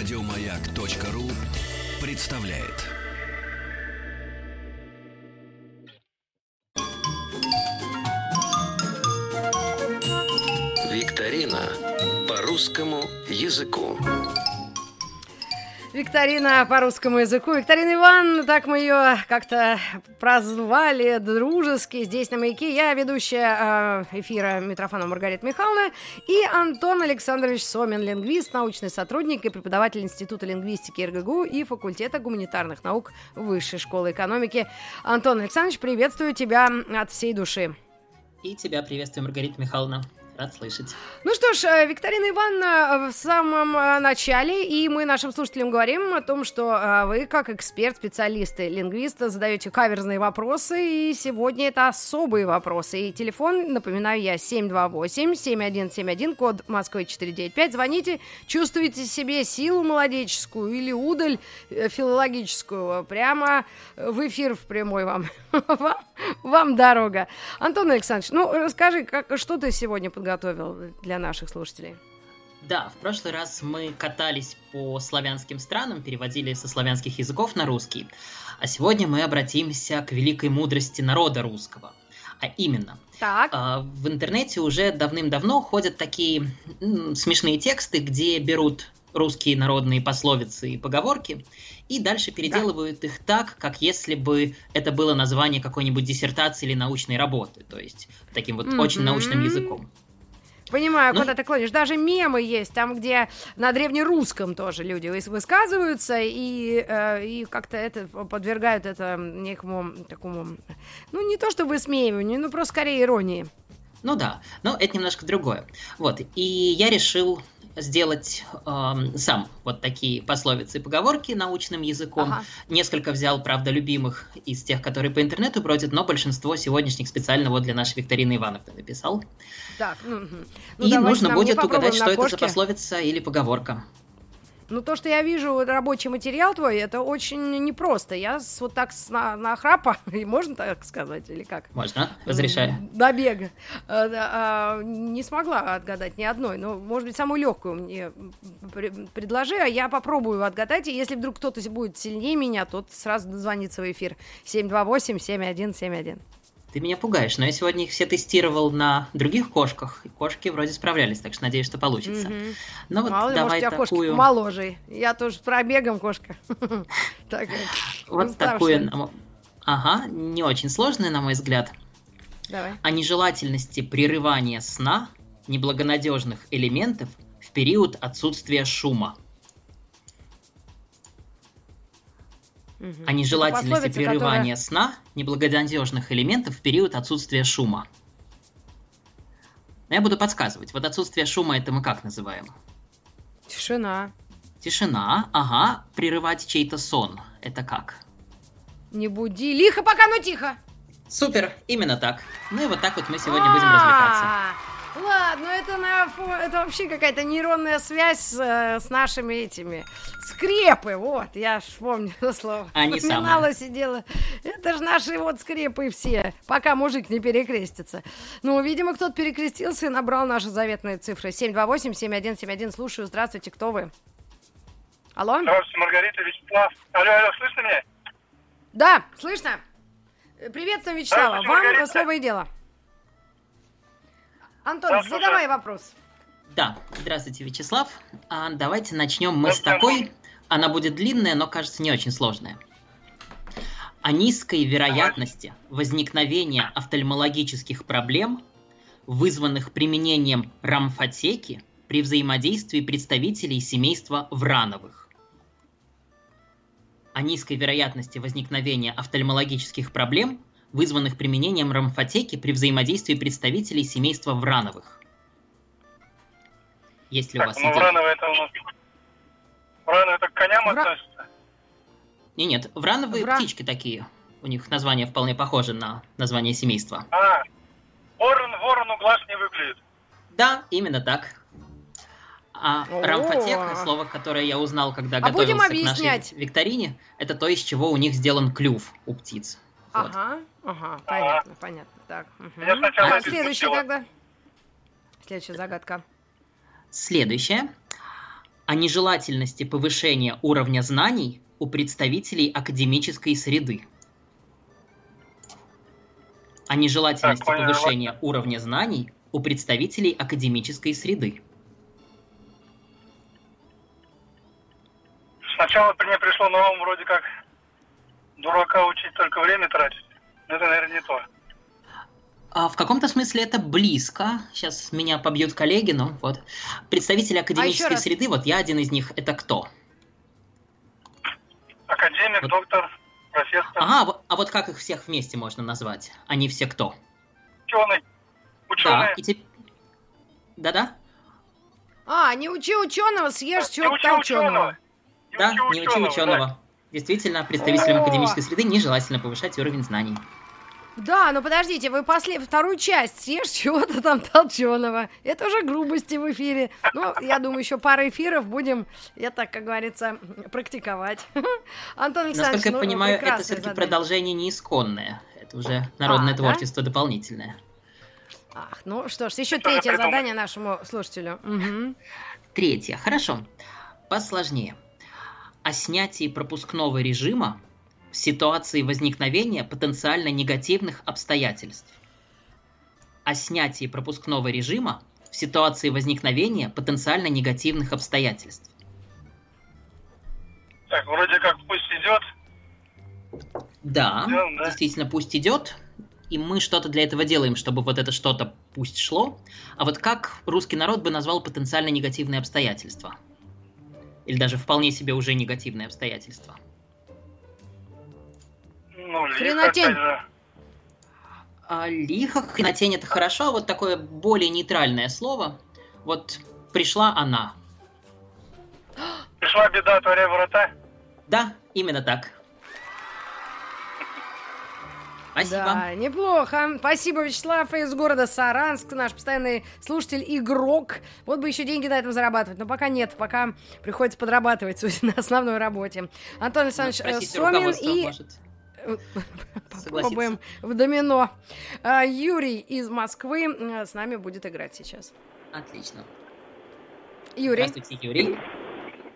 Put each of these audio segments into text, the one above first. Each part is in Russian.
Радиомаяк.ру представляет. Викторина по русскому языку. Викторина по русскому языку. Викторина Иван, так мы ее как-то прозвали дружески здесь на маяке. Я ведущая э, эфира Митрофана Маргарита Михайловна и Антон Александрович Сомин, лингвист, научный сотрудник и преподаватель Института лингвистики РГГУ и факультета гуманитарных наук Высшей школы экономики. Антон Александрович, приветствую тебя от всей души. И тебя приветствую, Маргарита Михайловна. Рад слышать. Ну что ж, э, Викторина Ивановна в самом э, начале, и мы нашим слушателям говорим о том, что э, вы, как эксперт, специалисты, лингвисты, задаете каверзные вопросы, и сегодня это особые вопросы. И телефон, напоминаю я, 728-7171, код Москвы 495. Звоните, чувствуете себе силу молодеческую или удаль филологическую, прямо в эфир в прямой вам. вам, вам дорога. Антон Александрович, ну расскажи, как, что ты сегодня подготовил? Подготовил для наших слушателей. Да, в прошлый раз мы катались по славянским странам, переводили со славянских языков на русский. А сегодня мы обратимся к великой мудрости народа русского. А именно, так. А, в интернете уже давным-давно ходят такие смешные тексты, где берут русские народные пословицы и поговорки, и дальше переделывают да. их так, как если бы это было название какой-нибудь диссертации или научной работы, то есть таким вот mm-hmm. очень научным языком. Понимаю, ну, куда ты клонишь. Даже мемы есть, там, где на древнерусском тоже люди высказываются и, э, и как-то это подвергают это некому такому, ну, не то чтобы смеиванию, ну, просто скорее иронии. Ну да, но это немножко другое. Вот, и я решил сделать э, сам вот такие пословицы и поговорки научным языком. Ага. Несколько взял, правда, любимых из тех, которые по интернету бродят, но большинство сегодняшних специально вот для нашей Викторины Ивановны написал. Так, ну, ну, и нужно будет угадать, что это за пословица или поговорка. Ну, то, что я вижу рабочий материал твой, это очень непросто. Я с, вот так с, на, на храпа, и можно так сказать, или как? Можно, разрешаю. До бега. А, а, не смогла отгадать ни одной, но, может быть, самую легкую мне предложи, а я попробую отгадать, и если вдруг кто-то будет сильнее меня, тот сразу дозвонится в эфир. 728-7171. Ты меня пугаешь, но я сегодня их все тестировал на других кошках, и кошки вроде справлялись, так что надеюсь, что получится. Mm-hmm. Ну вот Мало давай может, такую... моложе. Я тоже с пробегом кошка. Вот такую... Ага, не очень сложная, на мой взгляд. Давай. О нежелательности прерывания сна неблагонадежных элементов в период отсутствия шума. Угу. о нежелательности прерывания которая... сна неблагонадежных элементов в период отсутствия шума. Но я буду подсказывать. Вот отсутствие шума это мы как называем? Тишина. Тишина, ага. Прерывать чей-то сон. Это как? Не буди. Лихо пока, но тихо. Супер, именно так. Ну и вот так вот мы сегодня будем развлекаться. Ладно, это, на, это вообще какая-то нейронная связь с, э, с нашими этими скрепы. Вот, я ж помню это слово. Они самые. сидела. Это же наши вот скрепы все, пока мужик не перекрестится. Ну, видимо, кто-то перекрестился и набрал наши заветные цифры. 728-7171. Слушаю, здравствуйте, кто вы? Алло? Здравствуйте, Маргарита, Вячеслав. Алло, алло, слышно меня? Да, слышно. Приветствуем, Вячеслава. Вам Маргарита. слово и дело. Антон, да, задавай вопрос. Да, здравствуйте, Вячеслав. А, давайте начнем мы с такой. Она будет длинная, но кажется не очень сложная. О низкой вероятности возникновения офтальмологических проблем, вызванных применением рамфотеки при взаимодействии представителей семейства Врановых. О низкой вероятности возникновения офтальмологических проблем, вызванных применением рамфотеки при взаимодействии представителей семейства Врановых. Есть ли так, у вас ну, идея? Врановые это у нас... Врановые это к коням Вра... относятся? Не, нет, врановые Вра... птички такие. У них название вполне похоже на название семейства. А, ворон ворону глаз не выглядит. Да, именно так. А рамфотека, слово, которое я узнал, когда а готовился к нашей викторине, это то, из чего у них сделан клюв у птиц. Вот. Ага, ага, понятно, понятно. Так, угу. а следующий тогда? Следующая загадка. Следующее. о нежелательности повышения уровня знаний у представителей академической среды. О нежелательности Так, повышения уровня знаний у представителей академической среды. Сначала мне пришло ум вроде как дурака учить только время тратить. Это, наверное, не то. А в каком-то смысле это близко. Сейчас меня побьют коллеги, но вот. Представители академической раз. среды, вот я один из них, это кто? Академик, Вот. доктор, профессор, Ага, а вот как их всех вместе можно назвать? Они все кто? ученый. Да, Ученый. и те- Да-да? А, не учи ученого, съешь Не чего-то учи толченого. ученого. Не Да, учи не учи ученого. Действительно, представителям О! академической среды нежелательно повышать уровень знаний. Да, но подождите, вы после вторую часть съешь чего-то там толченого. Это уже грубости в эфире. Ну, я думаю, еще пара эфиров будем, я так, как говорится, практиковать. Антон Александрович, Насколько я ну, понимаю, это все-таки задание. продолжение не исконное. Это уже народное А, да? творчество дополнительное. Ах, ну что ж, еще третье задание нашему слушателю. Мгм. Третье. Хорошо. Посложнее. О снятии пропускного режима в ситуации возникновения потенциально негативных обстоятельств. О снятии пропускного режима в ситуации возникновения потенциально негативных обстоятельств. Так, вроде как пусть идет. Да, Идём, да? действительно, пусть идет. И мы что-то для этого делаем, чтобы вот это что-то пусть шло. А вот как русский народ бы назвал потенциально негативные обстоятельства? Или даже вполне себе уже негативные обстоятельства? Ну, лихо, Хренотень. А лихо, хренотень это хорошо, а вот такое более нейтральное слово. Вот пришла она. Пришла беда, отворяй ворота. Да, именно так. Спасибо. Да, неплохо. Спасибо, Вячеслав из города Саранск, наш постоянный слушатель, игрок. Вот бы еще деньги на этом зарабатывать, но пока нет, пока приходится подрабатывать судя, на основной работе. Антон Александрович э, Сомин и может. попробуем в домино. А, Юрий из Москвы э, с нами будет играть сейчас. Отлично. Юрий, Здравствуйте, Юрий.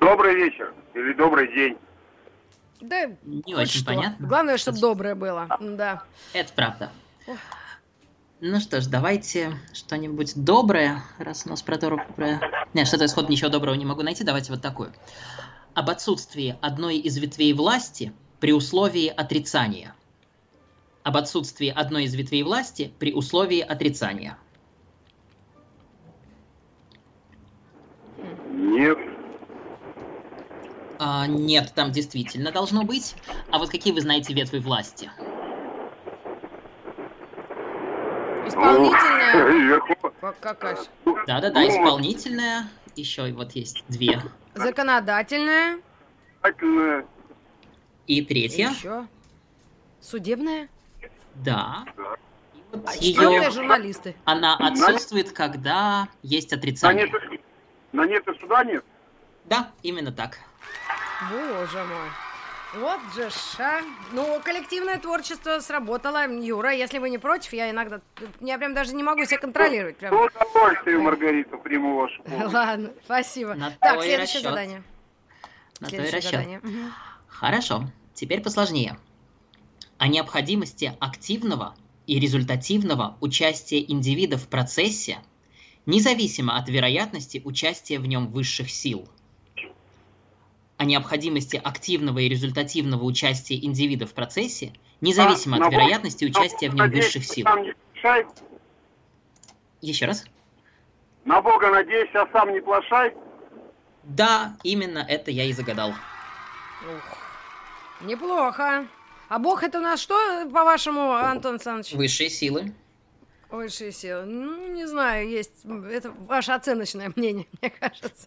Добрый вечер или добрый день. Да Не очень что. понятно. Главное, чтобы доброе было. Да. Это правда. Ох. Ну что ж, давайте что-нибудь доброе, раз у нас про доброе... Нет, что-то исход ничего доброго не могу найти, давайте вот такую. Об отсутствии одной из ветвей власти при условии отрицания. Об отсутствии одной из ветвей власти при условии отрицания. Нет. А, нет, там действительно должно быть. А вот какие вы знаете ветви власти? Исполнительная. Вверху. Как- Какая? Да-да-да, Ну. исполнительная. Еще вот есть две. Законодательная. И третья. Еще. Судебная. Да. Вот А ее- журналисты. Она отсутствует, когда есть На отрицание. нет, на нет и суда нет. Да, именно так. Боже мой. Вот же ша. Ну, коллективное творчество сработало. Юра, если вы не против, я иногда... Я прям даже не могу себя контролировать. Прям. С удовольствием, Маргарита, приму вашу помощь. Ладно, спасибо. На так, следующее расчет. задание. На Следующее расчет. задание. Хорошо. Теперь посложнее. О необходимости активного и результативного участия индивида в процессе, независимо от вероятности участия в нем высших сил. О необходимости активного и результативного участия индивида в процессе, независимо А, от на вероятности Бога участия в нем высших сил. Еще раз. На Бога надеюсь, а сам не плашай. Да, именно это я и загадал. Ух. Неплохо. А бог это у нас что, по-вашему, Антон Александрович? Высшие силы. Высшие силы. Ну, не знаю, есть... Это ваше оценочное мнение, мне кажется.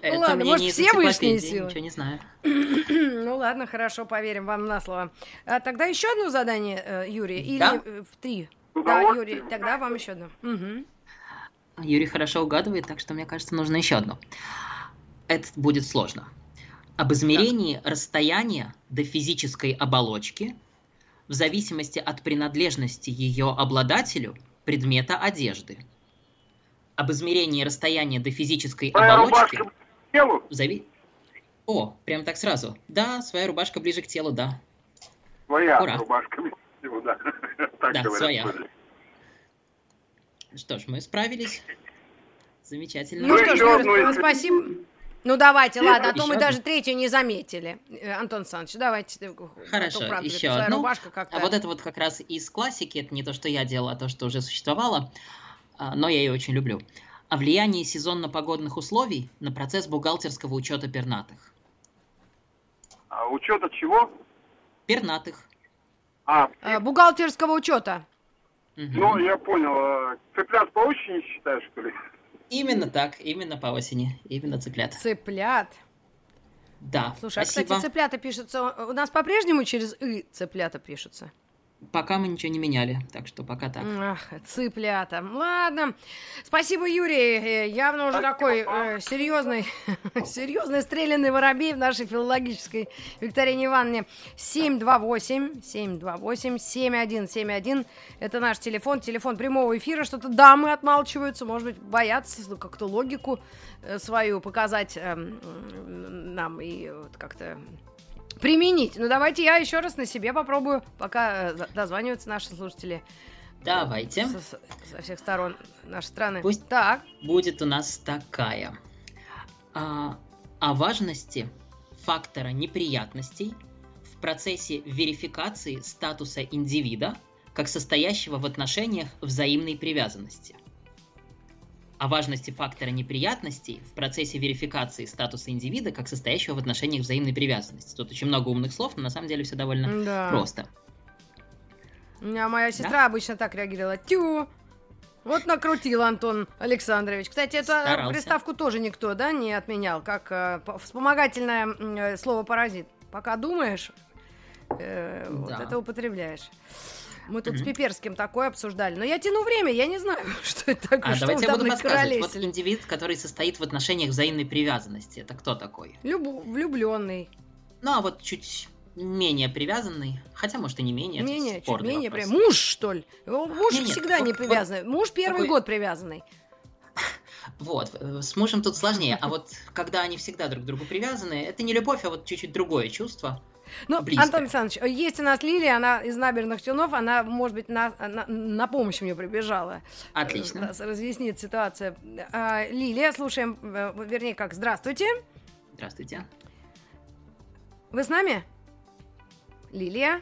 Это ладно, мне может, все высшие силы? Ничего не знаю. Ну ладно, хорошо, поверим вам на слово. А, тогда еще одно задание, э, Юрий, или Да. э, в три? С Да. Юрий, тогда вам еще одно. Мгм. Юрий хорошо угадывает, так что мне кажется, нужно еще одно. Это будет сложно. Об измерении расстояния до физической оболочки в зависимости от принадлежности ее обладателю предмета одежды. Об измерении расстояния до физической Моя оболочки рубашка, телу? Зави... О, прям так сразу. Да, своя рубашка ближе к телу, да. Своя Ура. рубашка. Ну, да. Так Да, говорят. своя. тоже. Что ж, мы справились. Замечательно. Ну Ну, что ж, одну, спасибо. Ну давайте, ладно, а то мы одну? даже третью не заметили. Э, Антон Александрович, давайте. э, а Хорошо, правда, еще одну. рубашка как-то. А вот это вот как раз из классики, это не то, что я делал, а то, что уже существовало, а, но я ее очень люблю. О влиянии сезонно-погодных условий на процесс бухгалтерского учета пернатых. А учет от чего? Пернатых. А, Э, бухгалтерского учета. Мгм. ну, я понял. а, Цыплят по осени считаешь, что ли? Именно так, именно по осени, именно цыплят. Цыплят. Да, Слушай, а, спасибо. кстати, цыплята пишутся... У нас по-прежнему через «и» цыплята пишутся? Пока мы ничего не меняли, так что пока так. Ах, цыплята. Ладно. Спасибо, Юрий. Э, Явно уже Спасибо такой э, серьезный, серьезный стрелянный воробей в нашей филологической Викторине Ивановне. 728 728 7171. Это наш телефон, телефон прямого эфира. Что-то дамы отмалчиваются, может быть, боятся ну, как-то логику э, свою показать м, нам и вот как-то применить. Ну, давайте я еще раз на себе попробую, пока э, дозваниваются наши слушатели Давайте. со, со- со всех сторон нашей страны. Пусть- Так, будет у нас такая. А, о важности фактора неприятностей в процессе верификации статуса индивида как состоящего в отношениях взаимной привязанности. О важности фактора неприятностей в процессе верификации статуса индивида как состоящего в отношениях взаимной привязанности. Тут очень много умных слов, но на самом деле все довольно да. просто. У меня моя сестра обычно так реагировала. Тю! Вот накрутил Антон Александрович. Кстати, эту Старался. приставку тоже никто, да, не отменял, как э, по- вспомогательное э, слово паразит. Пока думаешь, э, вот Да. это употребляешь. Мы тут с Мгм. Пиперским такое обсуждали. Но я тяну время, я не знаю, что это такое. А что давайте я буду там подсказывать. Вот индивид, который состоит в отношениях взаимной привязанности, это кто такой? Любу- влюбленный. Ну, а вот чуть менее привязанный, хотя, может, и не менее, это менее, чуть менее вопрос. прям. Муж, что ли? О, Муж Не-не, всегда вот- не вот привязанный. Муж первый такой- год привязанный. Вот, э, с мужем тут сложнее, а вот когда они всегда друг к другу привязаны, это не любовь, а вот чуть-чуть другое чувство. Ну, Близко. Антон Александрович, есть у нас Лилия, она из набережных Челнов, она, может быть, на, на, на помощь мне прибежала. Отлично. Раз- Разъяснит ситуацию. А, Лилия, слушаем, э, вернее, как, здравствуйте. Здравствуйте. Вы с нами? Лилия?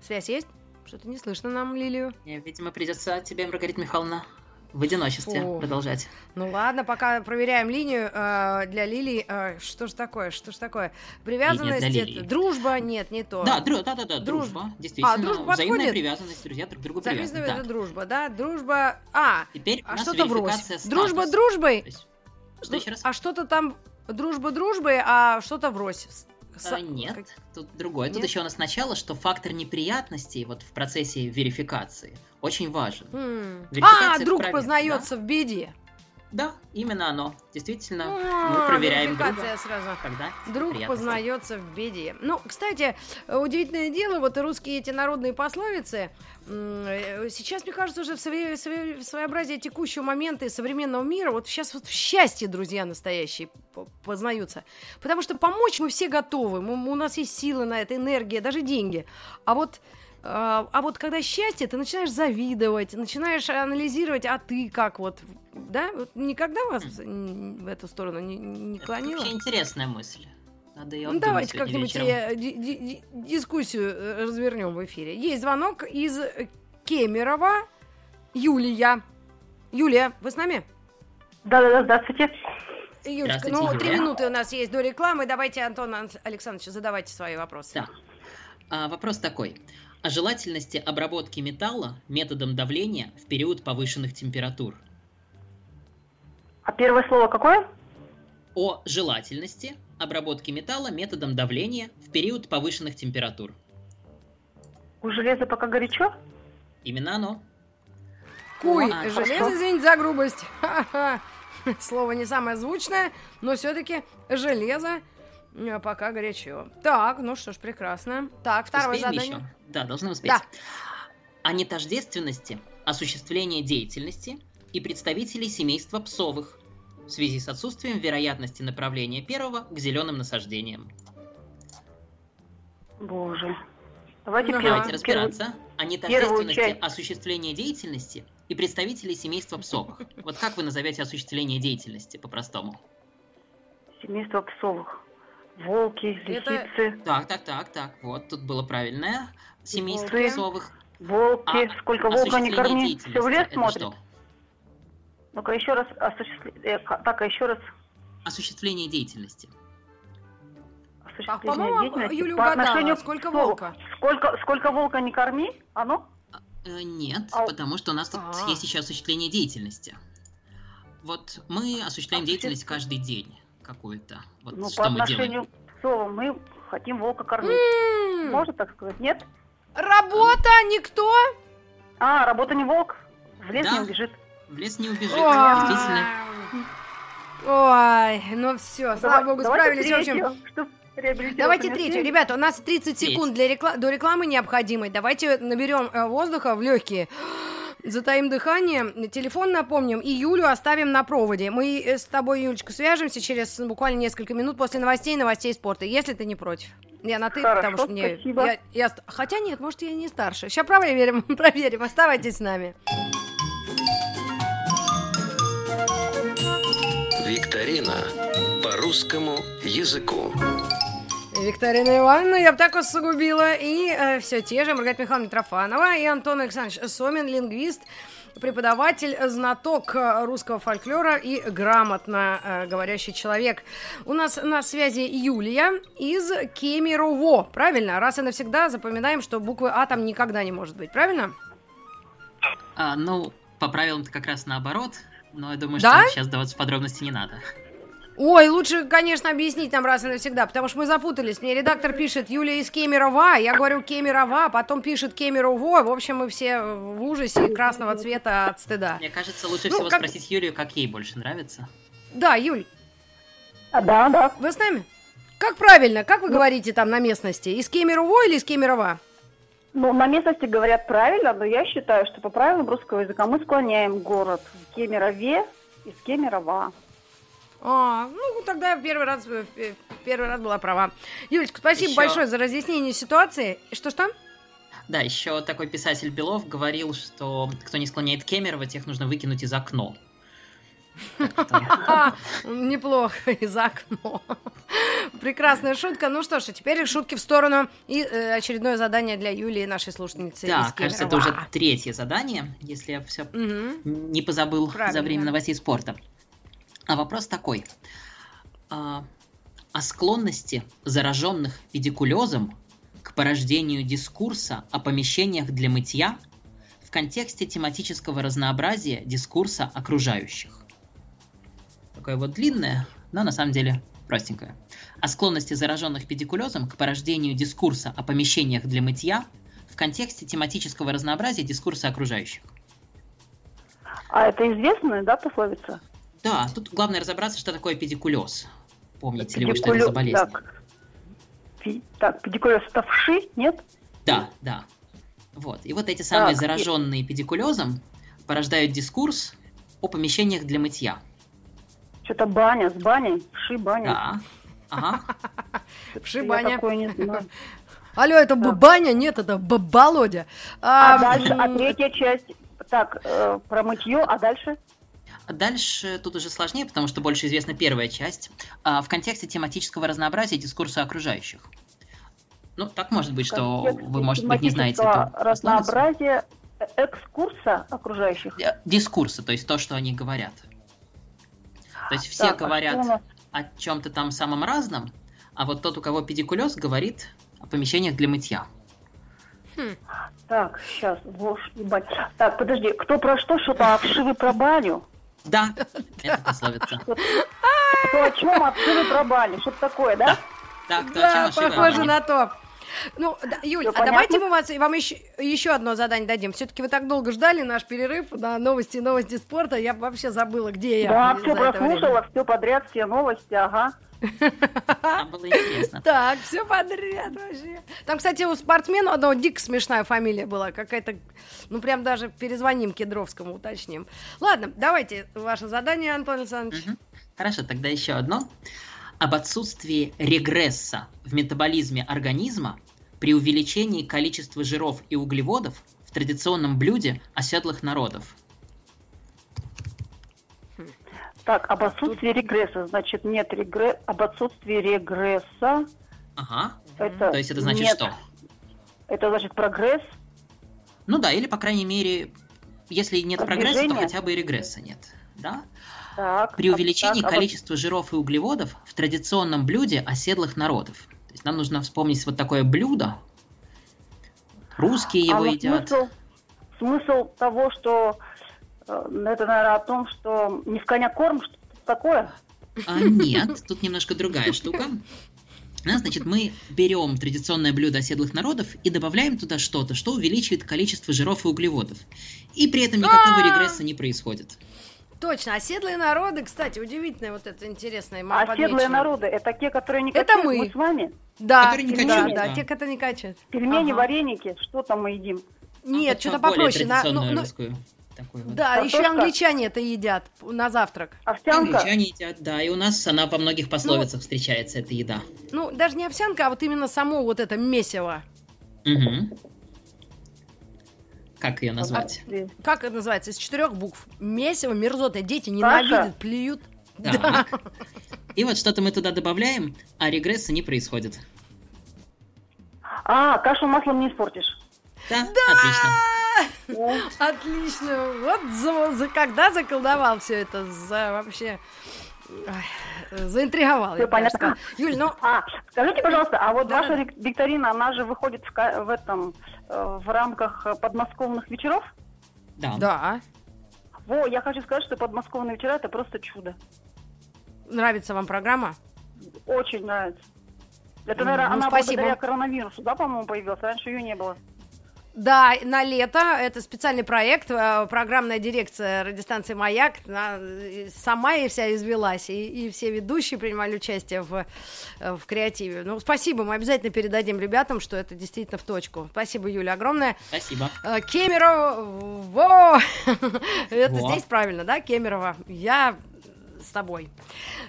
Связь есть? Что-то не слышно нам Лилию. Мне, видимо, придется тебе, Маргарита Михайловна, в одиночестве Фу. продолжать. Ну ладно, пока проверяем линию э, для Лилии. Э, что ж такое? Что ж такое? Привязанность, это дружба, нет, не то. Да, дру- да, да, да, Дружба. дружба. Действительно, А, дружба взаимная подходит? привязанность, друзья друг к другу привязаны. это Да. дружба, да? Дружба. А, Теперь а что-то врозь. Дружба дружбой. Есть- Что еще раз? А что-то там дружба дружбой, а что-то врозь. С- с- нет, как- тут другое. Тут Нет? еще у нас начало, что фактор неприятностей вот в процессе верификации очень важен. Верификация А, друг пробел, познается в беде. Да, именно оно. Действительно, А, мы проверяем верификация друга, сразу. когда Друг познается в беде. Ну, кстати, удивительное дело, вот русские эти народные пословицы, э, сейчас, мне кажется, уже в свое- свое- своеобразие текущего момента и современного мира, вот сейчас вот в счастье, друзья настоящие, по- познаются. Потому что помочь мы все готовы, мы- у нас есть силы на это, энергия, даже деньги. А вот а а вот когда счастье, ты начинаешь завидовать, начинаешь анализировать, а ты как вот, да? Вот никогда вас в эту сторону не, не Это клонило? вообще интересная мысль. Надо ее Ну, давайте как-нибудь вечером. ди- ди- ди- дискуссию э, развернем в эфире. Есть звонок из Кемерово. Юлия. Юлия, вы с нами? Да-да-да, здравствуйте. Юлечка, ну, три минуты у нас есть до рекламы. Давайте, Антон Ан- Александрович, задавайте свои вопросы. Да. А, вопрос такой. О желательности обработки металла методом давления в период повышенных температур. А первое слово какое? О желательности обработки металла методом давления в период повышенных температур. У железа пока горячо? Именно оно. Куй, А, железо, хорошо. извините за грубость. Ха-ха. Слово не самое звучное, но все-таки железо пока горячо. Так, ну что ж, прекрасно. Так, второе Успеем задание. еще? Да, должны успеть. Да. О нетождественности осуществления деятельности и представителей семейства псовых в связи с отсутствием вероятности направления первого к зеленым насаждениям. Боже. Давайте первый- Давайте разбираться о нетождественности осуществления деятельности и представителей семейства псовых. Вот как вы назовете осуществление деятельности по-простому? Семейство псовых. Волки, Это- лисицы, Так, так, так, так. Вот тут было правильное. Семейство Волки. псовых. волки. А Сколько волка не корми, все в лес это смотрит. что? Ну-ка еще раз осуществление. так, а еще раз Осуществление деятельности. осуществление по-моему, деятельности Юля по угадала. отношению Сколько волка? Сколько, сколько волка не корми, оно? Э, Нет, А- потому что у нас тут А. есть еще осуществление деятельности. Вот мы осуществляем Осуществ- деятельность каждый день какую-то. Вот ну, что по мы отношению делаем. к псову мы хотим волка кормить. М, Можно так сказать, нет? Работа, никто? А, работа не волк, в лес Да. не убежит. В лес не убежит, Ой. действительно. Ой, ну все, слава Давай- богу, давайте справились. В общем, Давайте третью. Ребята, у нас 30 Треть. секунд для рекла- до рекламы необходимой. Давайте наберем э, воздуха в легкие. Затаим дыхание. Телефон напомним. И Юлю оставим на проводе. Мы э, с тобой, Юлечка, свяжемся через буквально несколько минут после новостей, новостей спорта, если ты не против. Я на ты, Хорошо, потому что мне... спасибо. я- я хотя нет, может, я не старше. Сейчас проверим, проверим. Оставайтесь с нами. Викторина по русскому языку. Викторина Ивановна, я бы так усугубила. И все те же Маргарита Михайловна Митрофанова и Антон Александрович Сомин, лингвист, преподаватель, знаток э, русского фольклора и грамотно э, говорящий человек. У нас на связи Юлия из Кемерово, правильно? Раз и навсегда запоминаем, что буквы А там никогда не может быть, правильно? А, ну, по правилам-то как раз наоборот. Но я думаю, Да? что сейчас даваться в подробности не надо. Ой, лучше, конечно, объяснить нам раз и навсегда, потому что мы запутались. Мне редактор пишет Юлия из Кемерова, я говорю Кемерова, потом пишет Кемерово. В общем, мы все в ужасе красного цвета от стыда. Мне кажется, лучше Ну, всего как- спросить Юлию, как ей больше нравится. Да, Юль, А, да, да. вы с нами? Как правильно, как вы говорите там на местности? Из Кемерово или из Кемерова? Ну, на местности говорят правильно, но я считаю, что по правилам русского языка мы склоняем город в Кемерове из Кемерова. А, ну тогда я первый раз, в первый раз была права. Юлечка, спасибо Ещё- большое за разъяснение ситуации. Что-что? Да, еще такой писатель Белов говорил, что кто не склоняет Кемерово, тех нужно выкинуть из окно. А, неплохо, из окно. Прекрасная шутка. Ну что ж, а теперь шутки в сторону. И э, очередное задание для Юлии, нашей слушательницы Да, кажется, это уже третье задание, если я все не позабыл за время новостей спорта. А вопрос такой. А, о склонности зараженных педикулезом к порождению дискурса о помещениях для мытья в контексте тематического разнообразия дискурса окружающих. Такое вот длинное, но на самом деле простенькое. О склонности зараженных педикулезом к порождению дискурса о помещениях для мытья в контексте тематического разнообразия дискурса окружающих. А это известная, да, пословица? Да, тут главное разобраться, что такое педикулез. Помните ли вы, что это за болезнь? Так, Пи- так педикулез это вши, нет? Да, да. Вот. И вот эти самые Так, и- зараженные педикулезом порождают дискурс о помещениях для мытья. Что-то баня с баней, вши, баня. Да. Ага. Вши, баня. такое не знаю. Алло, это баня? Нет, это Болодя. А, дальше, а третья часть, так, э, про мытье, а дальше? А Дальше тут уже сложнее, потому что больше известна первая часть. А, в контексте тематического разнообразия дискурса окружающих. Ну, так может быть, что вы, может быть, не знаете разнообразия э, экскурса окружающих. Э, Дискурса, то есть то, что они говорят. То есть все Так, а говорят нас? о чем-то там самом разном, а вот тот, у кого педикулез, говорит о помещениях для мытья. Так, сейчас, ложь и бань. Так, подожди, кто про что, что-то обшивы про баню? Да, это пословица. Кто о чем, обшивы про баню, что-то такое, да? Да, ошибок? похоже на то. Ну, да, Юль, Всё а давайте понятно? мы вас, вам еще, еще одно задание дадим. Все-таки вы так долго ждали наш перерыв на новости новости спорта. Я вообще забыла, где я. Да, все прослушала, все подряд, все новости, ага. Там было интересно. Так, все подряд вообще. Там, кстати, у спортсмена одного дико смешная фамилия была. Какая-то, ну прям даже перезвоним Кедровскому, уточним. Ладно, давайте ваше задание, Антон Александрович. Хорошо, тогда еще одно. Об отсутствии регресса в метаболизме организма при увеличении количества жиров и углеводов в традиционном блюде оседлых народов. Так, об отсутствии регресса, значит, нет регресса, об отсутствии регресса, Ага. это То есть это значит нет. что? Это значит прогресс, Ну да, или, по крайней мере, если нет прогресса, то Продвижение? хотя бы и регресса нет. Да? так. При увеличении так, об- количества жиров и углеводов в традиционном блюде оседлых народов. То есть нам нужно вспомнить вот такое блюдо. Русские а его вот едят. Смысл, смысл того, что это, наверное, о том, что не в коня корм, что такое. А, нет, тут немножко другая штука. Да, значит, мы берем традиционное блюдо оседлых народов и добавляем туда что-то, что увеличивает количество жиров и углеводов. И при этом никакого А! регресса не происходит. Точно, оседлые народы, кстати, удивительное вот это интересное. А оседлые народы, это те, которые не Это качают, мы. мы с вами. Да, не да, качают, да, да. те, которые не качают. Пельмени, Ага. вареники, что там мы едим? Нет, Вот что-то попроще. на- ну, ну, такую вот. да, еще Картошка? англичане это едят на завтрак. Овсянка? Англичане едят, да, и у нас она во многих пословицах встречается, эта еда. Ну, даже не овсянка, а вот именно само вот это месиво. Мгм. Как ее назвать? Отсутствие. Как это называется? Из четырех букв. Месиво, мерзотное. Дети ненавидят, плюют. Да. И вот что-то мы туда добавляем, а регресса не происходит. А, кашу маслом не испортишь. Да, отлично. Отлично. Вот за, за- когда заколдовал все это, за вообще ай, заинтриговал. Я даже понятно. сказала. Юль, ну А, скажите, пожалуйста, а вот Да. ваша вик- викторина, она же выходит в, в этом, э, в рамках э, подмосковных вечеров? Да. да. Во, я хочу сказать, что подмосковные вечера это просто чудо. Нравится вам программа? Очень нравится. Это, Мгм, наверное, ну, она спасибо. благодаря коронавирусу, да, по-моему, появилась? Раньше ее не было. Да, на лето. Это специальный проект. э, Программная дирекция радиостанции «Маяк» она, э, сама и вся извелась. И, и все ведущие принимали участие в, э, в креативе. Ну, спасибо. Мы обязательно передадим ребятам, что это действительно в точку. Спасибо, Юля, огромное. Спасибо. Кемерово, во! Это здесь правильно, да, Кемерово? Я с тобой.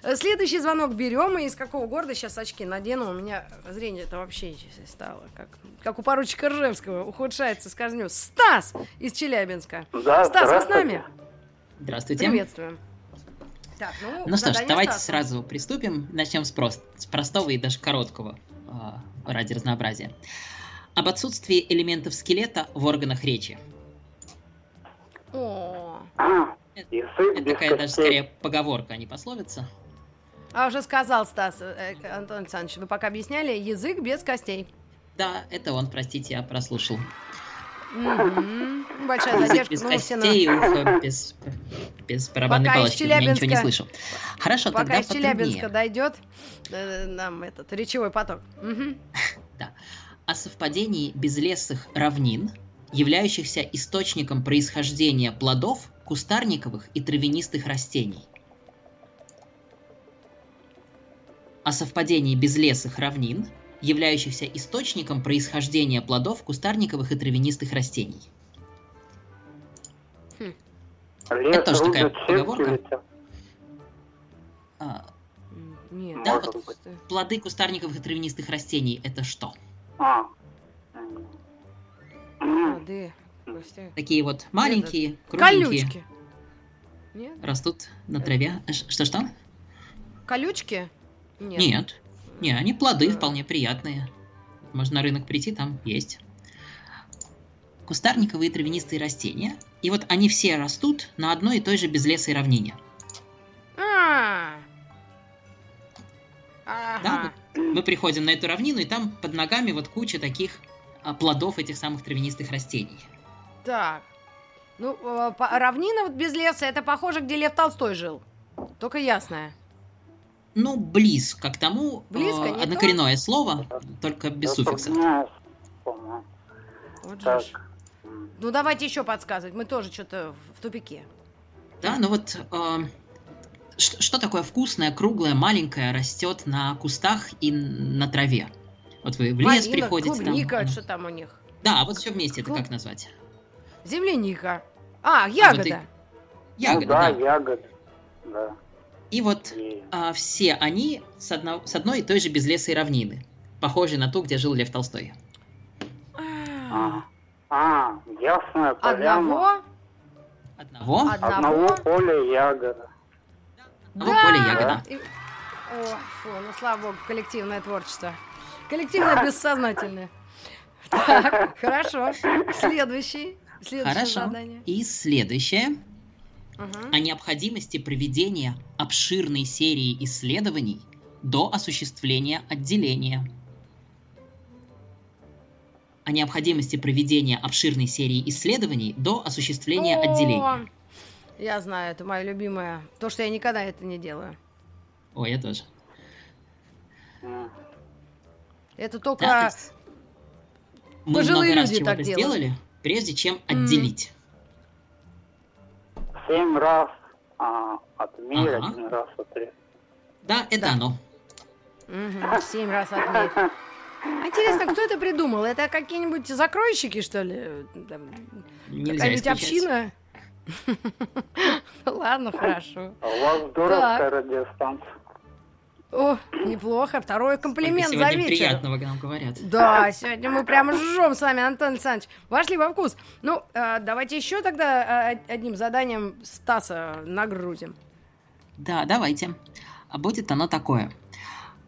Э, Следующий звонок берем. И из какого города сейчас очки надену? У меня зрение это вообще стало как, как у поручика Ржевского. Ухудшается с каждым днем. Стас из Челябинска. Да, Стас, вы с нами? Здравствуйте. Приветствуем. Так, ну, Ну что ж, давайте Стаса. сразу приступим. Начнем с, прост- с простого и даже короткого а, ради разнообразия. Об отсутствии элементов скелета в органах речи. О, Это- без такая даже костей. скорее поговорка, а не пословица. а уже сказал Стас, э, э, Антон Александрович, вы пока объясняли, язык без костей. Да, это он, простите, я прослушал. Мгм. Большая Язык задержка. без ну, все на- костей, ухо без, без барабанной Пока палочки. Я ничего не Челябинска- слышу. Хорошо, Пока тогда из Челябинска потруднее. дойдет э, нам этот речевой поток. Мгм. О совпадении безлесых равнин, являющихся источником происхождения плодов, кустарниковых и травянистых растений. О совпадении безлесых равнин, являющихся источником происхождения плодов, кустарниковых и травянистых растений. Лес Это тоже такая поговорка. А, Нет. Да, вот быть. плоды кустарниковых и травянистых растений это что? А. М. Такие вот маленькие, кругленькие, Колючки. Нет? растут на траве. А Что-что? Колючки? Нет. Нет. Не, они плоды Да. вполне приятные. Можно на рынок прийти, там есть. Кустарниковые травянистые растения. И вот они все растут на одной и той же безлесой равнине. А. Да, вот мы приходим на эту равнину, и там под ногами вот куча таких а, плодов этих самых травянистых растений. Так. Ну, э, равнина вот без леса, это похоже, где Лев Толстой жил. Только ясная. Ну, близко к тому. Близко, э, однокоренное слово, только без суффикса. Затрудняюсь, по-моему. Вот Так. Ну давайте еще подсказывать, мы тоже что-то в тупике. Да, ну вот э, ш- что такое вкусное, круглое, маленькое, растет на кустах и на траве? Вот вы в лес Малина, приходите. там, клубника, э, что там у них? Да, вот все вместе это Клуб- как назвать? Земляника. А, ягода. и- Ягоды, ну, да, да. ягод. Да. И вот И- а, все они с, одно- с одной и той же безлесой равнины, похожей на ту, где жил Лев Толстой. А, А, а, ясная поляна. Одного? Одного, Одного? Поля ягода. одного поля ягода. И- О, фу, ну слава богу, коллективное творчество. Коллективное бессознательное. Так, хорошо. Следующий. Следующее Хорошо. задание. И следующее Мгм. о необходимости проведения обширной серии исследований до осуществления отделения. О необходимости проведения обширной серии исследований до осуществления О, отделения. Я знаю, это мое любимое. То, что я никогда это не делаю. Ой, я тоже. Это Да, только... то есть мы пожилые люди так делают. сделали, прежде чем отделить. Семь раз а, отмерь, Ага. один раз отрезь. Да, это Да. оно. Мгм, Семь раз отмерь. А интересно, кто это придумал? Это какие-нибудь закройщики, что ли? Какая-нибудь община? Ладно, хорошо. А у вас дуровская радиостанция. О, неплохо. Второй комплимент за вечер. приятного нам говорят. Да, сегодня мы прямо жжем с вами, Антон Александрович. Вошли во вкус. Ну, э, давайте еще тогда э, одним заданием Стаса нагрузим. Да, давайте. А будет оно такое.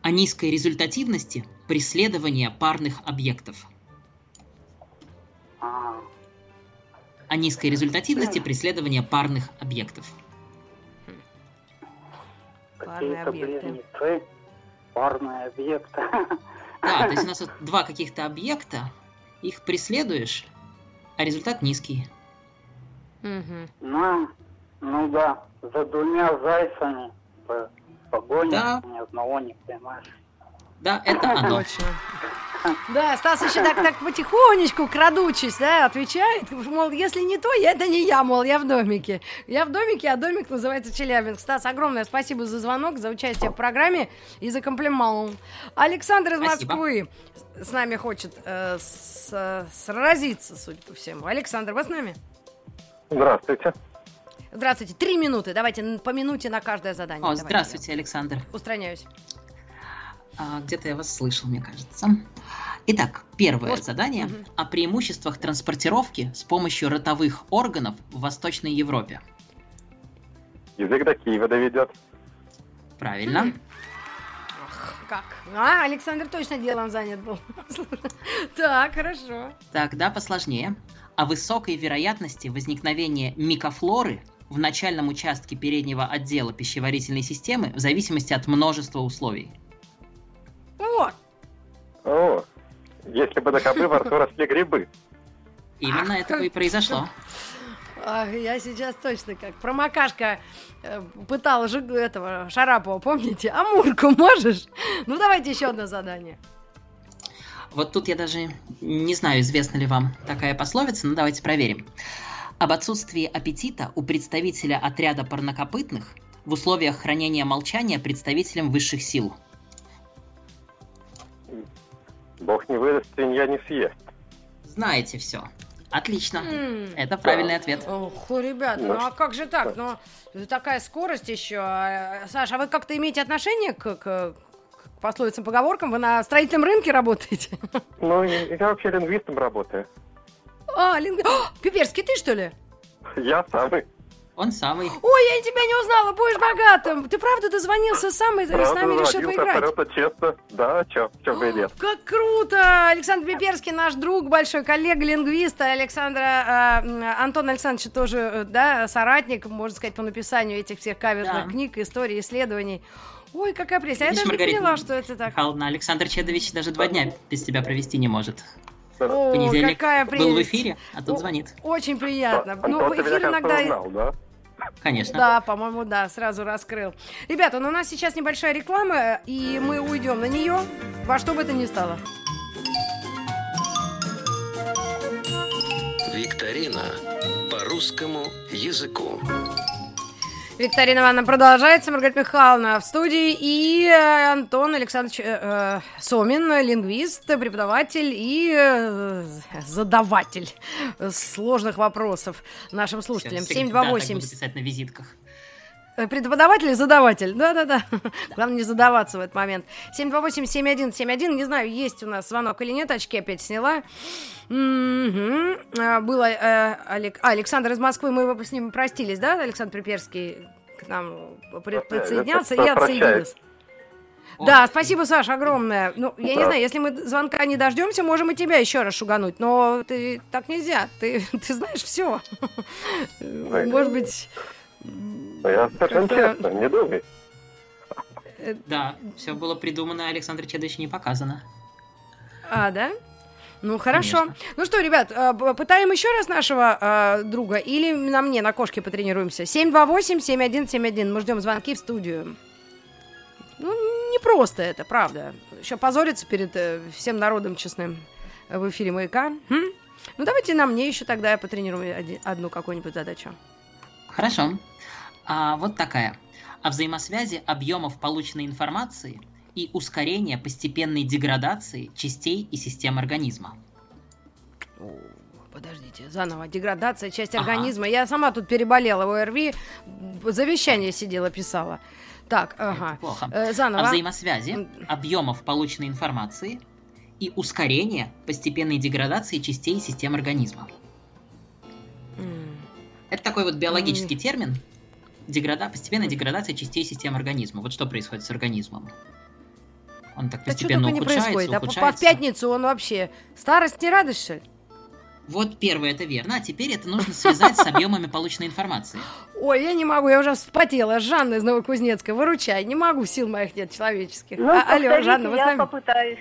О низкой результативности преследования парных объектов. О низкой результативности преследования парных объектов. Парные какие-то объекты. близнецы, парные объекты. Да, то есть у нас вот два каких-то объекта, их преследуешь, а результат низкий. Мгм. Ну, ну да, за двумя зайцами по- погоня, Да. ни одного не поймаешь. Да, это оно. Точно. Да, Стас еще так, так потихонечку, крадучись, да, отвечает, мол, если не то, я- это не я, мол, я в домике. Я в домике, а домик называется Челябинск. Стас, огромное спасибо за звонок, за участие в программе и за комплимент. Александр из Спасибо. Москвы с нами хочет э, с- сразиться, судя по всему. Александр, вы с нами? Здравствуйте. Здравствуйте, три минуты, давайте по минуте на каждое задание. О, Давайте. здравствуйте, Александр. Устраняюсь. А, Где-то я вас слышал, мне кажется. Итак, первое Может, задание мгм. о преимуществах транспортировки с помощью ротовых органов в Восточной Европе. Язык до Киева доведет. Правильно. М. Ах, как? А, Александр точно делом занят был. Так, хорошо. Тогда посложнее. О высокой вероятности возникновения микофлоры в начальном участке переднего отдела пищеварительной системы в зависимости от множества условий. Если бы до кобы во рту росли грибы. Именно это и произошло. Ах, я сейчас точно как промокашка э, пытала жиг- этого Шарапова, помните? Амурку можешь? Ну, давайте еще одно задание. Вот тут я даже не знаю, известна ли вам такая пословица, но давайте проверим. Об отсутствии аппетита у представителя отряда парнокопытных в условиях хранения молчания представителям высших сил. Бог не выдаст, свинья не съест. Знаете все. Отлично. М. Это правильный ответ. Ох, ребята, ну а как же так? Ну, такая скорость еще. А, Саша, а вы как-то имеете отношение к, к- к пословицам, поговоркам? Вы на строительном рынке работаете? Ну, я вообще лингвистом работаю. А, линг... О, Пиперский, ты что ли? Я самый. Он самый. Ой, я тебя не узнала, будешь богатым. Ты правда дозвонился сам и с нами решил поиграть? абсолютно честно. Да, чё, чё бы и нет. Как круто! Александр Пиперский, наш друг, большой коллега, лингвист. Александра, э, Антон Александрович тоже, э, да, соратник, можно сказать, по написанию этих всех каверзных Да. книг, историй, исследований. Ой, какая прелесть. А я Видишь, даже не Маргарита, поняла, что это так. Михайловна, Александр Чедович даже два дня без тебя провести не может. О, Понедельник какая прелесть. был в эфире, а тут О, звонит. Очень приятно. Антон, Ну, ты меня, эфир кажется, иногда... узнал, да? Конечно. Да, по-моему, да, сразу раскрыл. Ребята, ну у нас сейчас небольшая реклама, и мы уйдем на нее во что бы то ни стало. Викторина по русскому языку. Викторина Ивановна продолжается, Маргарита Михайловна в студии и э, Антон Александрович э, э, Сомин, лингвист, преподаватель и э, задаватель сложных вопросов нашим слушателям. Всё, всегда так 728 буду писать на визитках. Э, Преподаватель и задаватель. Да-да-да. Главное не задаваться в этот момент. 728-7171. Не знаю, есть у нас звонок или нет. Очки опять сняла. А, Было э, Олег- а, Александр из Москвы. Мы его с ним простились, да? Александр Приперский к нам при- Опять, присоединялся и отсоединился. Да, спасибо, Саша, огромное. Ну, я не Да. знаю, если мы звонка не дождемся, можем и тебя еще раз шугануть. Но ты так нельзя. Ты, ты знаешь все. Может быть. Я совершенно честно, не думай. Да, все было придумано, Александр Чедович не показано. А, да? Ну, хорошо. Конечно. Ну что, ребят, э, п- пытаем еще раз нашего э, друга или на мне, на кошке потренируемся? 728-7171. Мы ждем звонки в студию. Ну, не просто это, правда. Еще позориться перед э, всем народом честным в эфире «Маяка». М? Ну, давайте на мне еще тогда я потренирую оди- одну какую-нибудь задачу. Хорошо. А, вот такая. О взаимосвязи объемов полученной информации и ускорения постепенной деградации частей и систем организма. О, Подождите, заново. Деградация, часть Ага. организма. Я сама тут переболела ОРВИ, завещание сидела, писала. Так, ага. Это плохо. Э, О заново. взаимосвязи М. объемов полученной информации и ускорения постепенной деградации частей и систем организма. М. Это такой вот биологический термин. Деграда... Постепенная деградация частей систем организма. Вот что происходит с организмом. Он так Да что постепенно не ухудшается, происходит? А по- по ухудшается. пятницу он вообще... Старость не радость, что ли? Вот первое, это верно. А теперь это нужно связать с объемами полученной информации. Ой, я не могу, я уже вспотела. Жанна из Новокузнецка, выручай. Не могу, сил моих нет человеческих. Ну, А- алло, Жанна, вы с я нами? попытаюсь.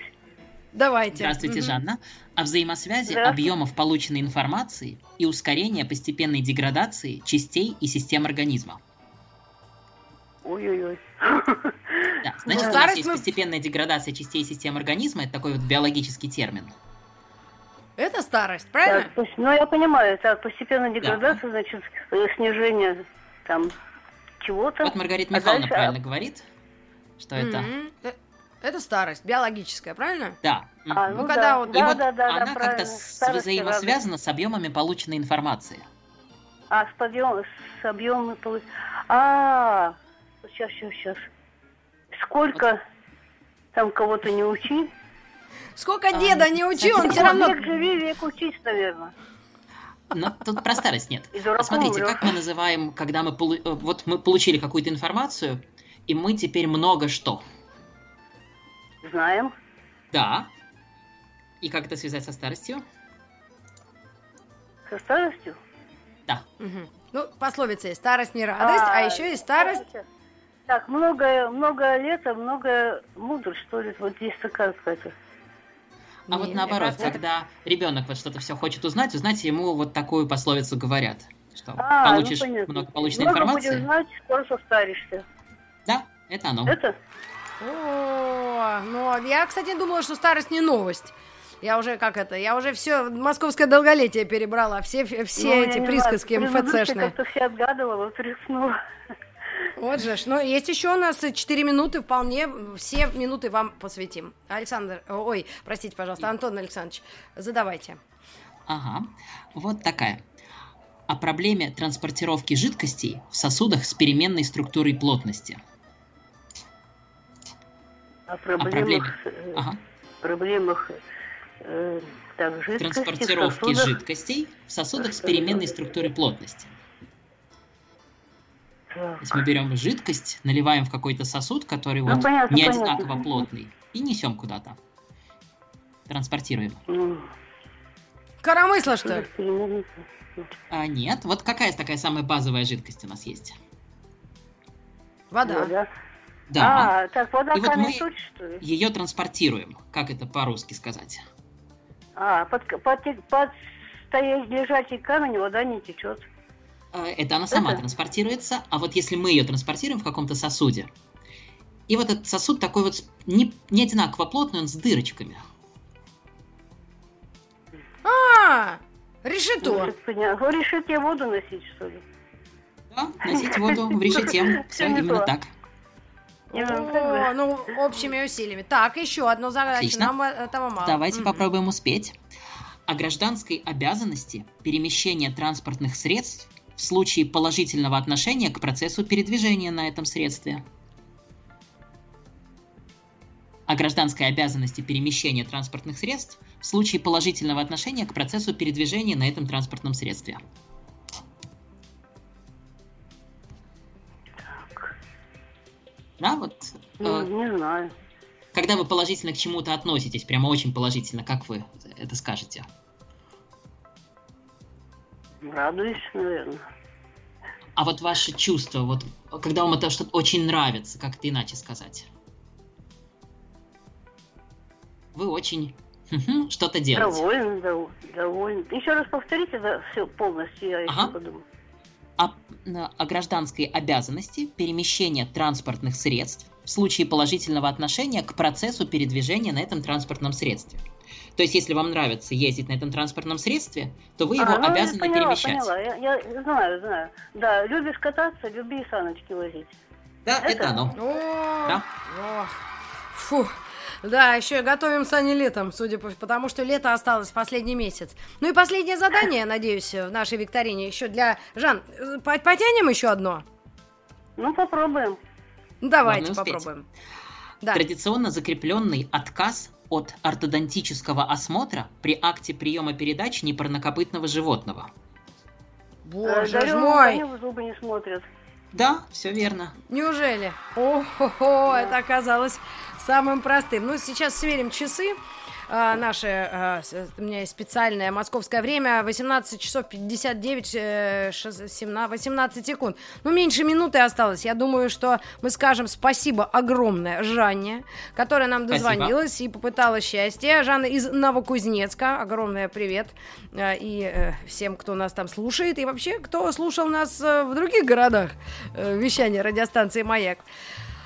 Давайте. Здравствуйте, Мгм. Жанна. О взаимосвязи объемов полученной информации и ускорения постепенной деградации частей и систем организма. Ой-ой-ой. Да, значит, у нас старость есть мы- постепенная деградация частей и систем организма. Это такой вот биологический термин. Это старость, правильно? Так, пос- ну, я понимаю, так, постепенная деградация, значит, э, снижение там чего-то. Вот Маргарита А Михайловна дальше- правильно говорит, что это... Мгм. Э, Это старость, биологическая, правильно? Да. А, ну, Ну, когда да, вот- И да, вот да, да, да, она как-то Старость и взаимосвязана с объемами полученной информации. А, с подъем, с объемом полу- А, сейчас, сейчас, сейчас. Сколько там кого-то не учи. Сколько А, деда не учи, он все равно... Век живи, век учись, наверное. Но тут про старость нет. Смотрите, как мы называем, когда мы полу- э, вот мы получили какую-то информацию, и мы теперь много что. Знаем. Да. И как это связать со старостью? Со старостью. Да. Мгм. Ну, пословица есть, старость не радость, а, еще и старость... Так, много, много лет, а много мудрость, что ли. Вот есть такая какая-то. А вот Не, наоборот, мне кажется, это- когда ребенок вот что-то все хочет узнать, узнать ему вот такую пословицу говорят, что А, получишь ну, понятно. много полученной Много информации. будешь знать, скоро состаришься. Да, это оно. Это? О, ну, я, кстати, думала, что старость не новость. Я уже, как это, я уже все московское долголетие перебрала, все, все Ну, я эти не присказки МФЦшные. как-то все отгадывала, вот рискнула. Вот же ж. Ну, есть еще у нас 4 минуты, вполне все минуты вам посвятим. Александр, ой, простите, пожалуйста, Антон Александрович, задавайте. Ага, вот такая. О проблеме транспортировки жидкостей в сосудах с переменной структурой плотности. О проблеме. проблемах, э, Ага. проблемах э, так, жидкости, Транспортировки сосудах. жидкостей в сосудах с переменной структурой плотности. То есть мы берем жидкость, наливаем в какой-то сосуд, который Ну, вот понятно, не понятно. одинаково плотный, и несем куда-то. Транспортируем. Ну, Коромысла, что ли? А нет, вот какая такая самая базовая жидкость у нас есть? Вода. Вода. Да. А, так, вода И вот камень мы- суть, что ли? Ее транспортируем. Как это по-русски сказать? А, под, под, под стоять лежачий камень вода не течет. Э, это она сама Это? транспортируется, а вот если мы ее транспортируем в каком-то сосуде, и вот этот сосуд такой вот не, не одинаково плотный, он с дырочками. А, решето. Вы решите воду носить, что ли? Да, носить воду в решете. Все именно так. Ну, О, ну, общими усилиями. Так, еще одну задачу. Отлично. Нам этого мало. Давайте попробуем успеть. О гражданской обязанности перемещения транспортных средств в случае положительного отношения к процессу передвижения на этом средстве. О гражданской обязанности перемещения транспортных средств в случае положительного отношения к процессу передвижения на этом транспортном средстве. Да, вот Ну, э, не знаю. когда вы положительно к чему-то относитесь, прямо очень положительно, как вы это скажете? Радуюсь, наверное. А вот ваши чувства, вот когда вам это что-то очень нравится, как это иначе сказать? Вы очень что-то делаете. Доволен, дов- доволен. Еще раз повторите, да, все полностью, я еще Ага. подумаю. О, н- о гражданской обязанности перемещения транспортных средств в случае положительного отношения к процессу передвижения на этом транспортном средстве. То есть, если вам нравится ездить на этом транспортном средстве, то вы его А, ну, я обязаны поняла, перемещать. поняла. Я, я знаю, знаю. Да, любишь кататься, люби и саночки возить. Да, это, Это- оно. О, Да. ох, Фу. Да, еще и готовим сани летом, судя по потому что лето осталось последний месяц. Ну и последнее задание, надеюсь, в нашей викторине еще для Жан. э, по- Потянем еще одно? Ну, попробуем. Ну, Давайте попробуем. Да. Традиционно закрепленный отказ от ортодонтического осмотра при акте приема передач непарнокопытного животного. Боже ж Дарю мой! в зубы не смотрят. Да, все верно. Неужели? О-хо-хо, это оказалось самым простым. Ну, сейчас сверим часы. А, наши, а, у меня есть специальное московское время, 18 часов 59, э, шест- 17 18 секунд. Ну, меньше минуты осталось. Я думаю, что мы скажем спасибо огромное Жанне, которая нам Спасибо. дозвонилась и попыталась счастье. Жанна из Новокузнецка, огромное привет. э, И э, всем, кто нас там слушает, и вообще, кто слушал нас э, в других городах вещания радиостанции «Маяк».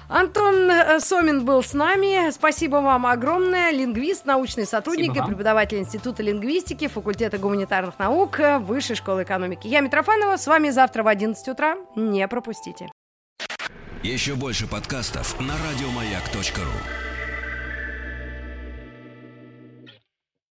Антон э, Сомин был с нами. Спасибо вам огромное. Лингвист, научный сотрудник Спасибо и вам. преподаватель Института лингвистики, факультета гуманитарных наук, э, Высшей школы экономики. Я Митрофанова. С вами завтра в 11 утра. Не пропустите. Еще больше подкастов на радиомаяк.ру.